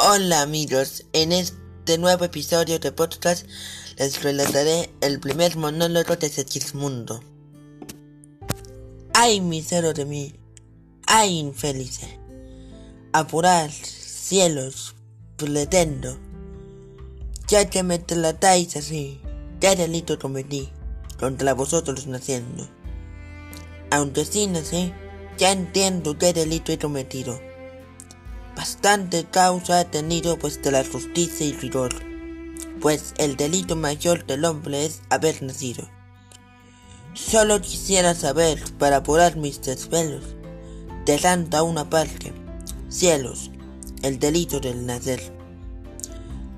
Hola amigos, en este nuevo episodio de podcast les relataré el primer monólogo de Segismundo. Ay misero de mí, ay infelice, apurar cielos, pretendo, ya que me tratáis así, qué delito cometí contra vosotros naciendo. Aunque sí nací, ya entiendo qué delito he cometido bastante causa ha tenido vuestra la justicia y rigor, pues el delito mayor del hombre es haber nacido. Solo quisiera saber, para apurar mis desvelos, de tanta una parte, cielos, el delito del nacer.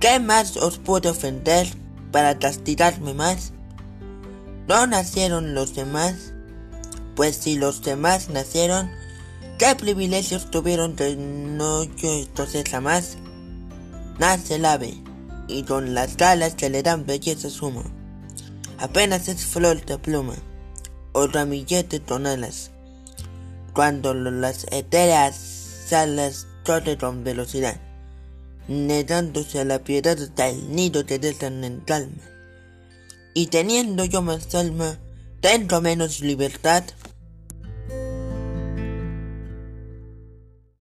¿Qué más os puedo ofender para castigarme más? ¿No nacieron los demás? Pues si los demás nacieron, ¿Qué privilegios tuvieron que no yo entonces jamás? Nace el ave, y con las galas que le dan belleza sumo. Apenas es flor de pluma, o ramillete con alas. Cuando las etéreas alas corren con velocidad, negándose a la piedad del nido que dejan en calma. Y teniendo yo más alma, tengo menos libertad.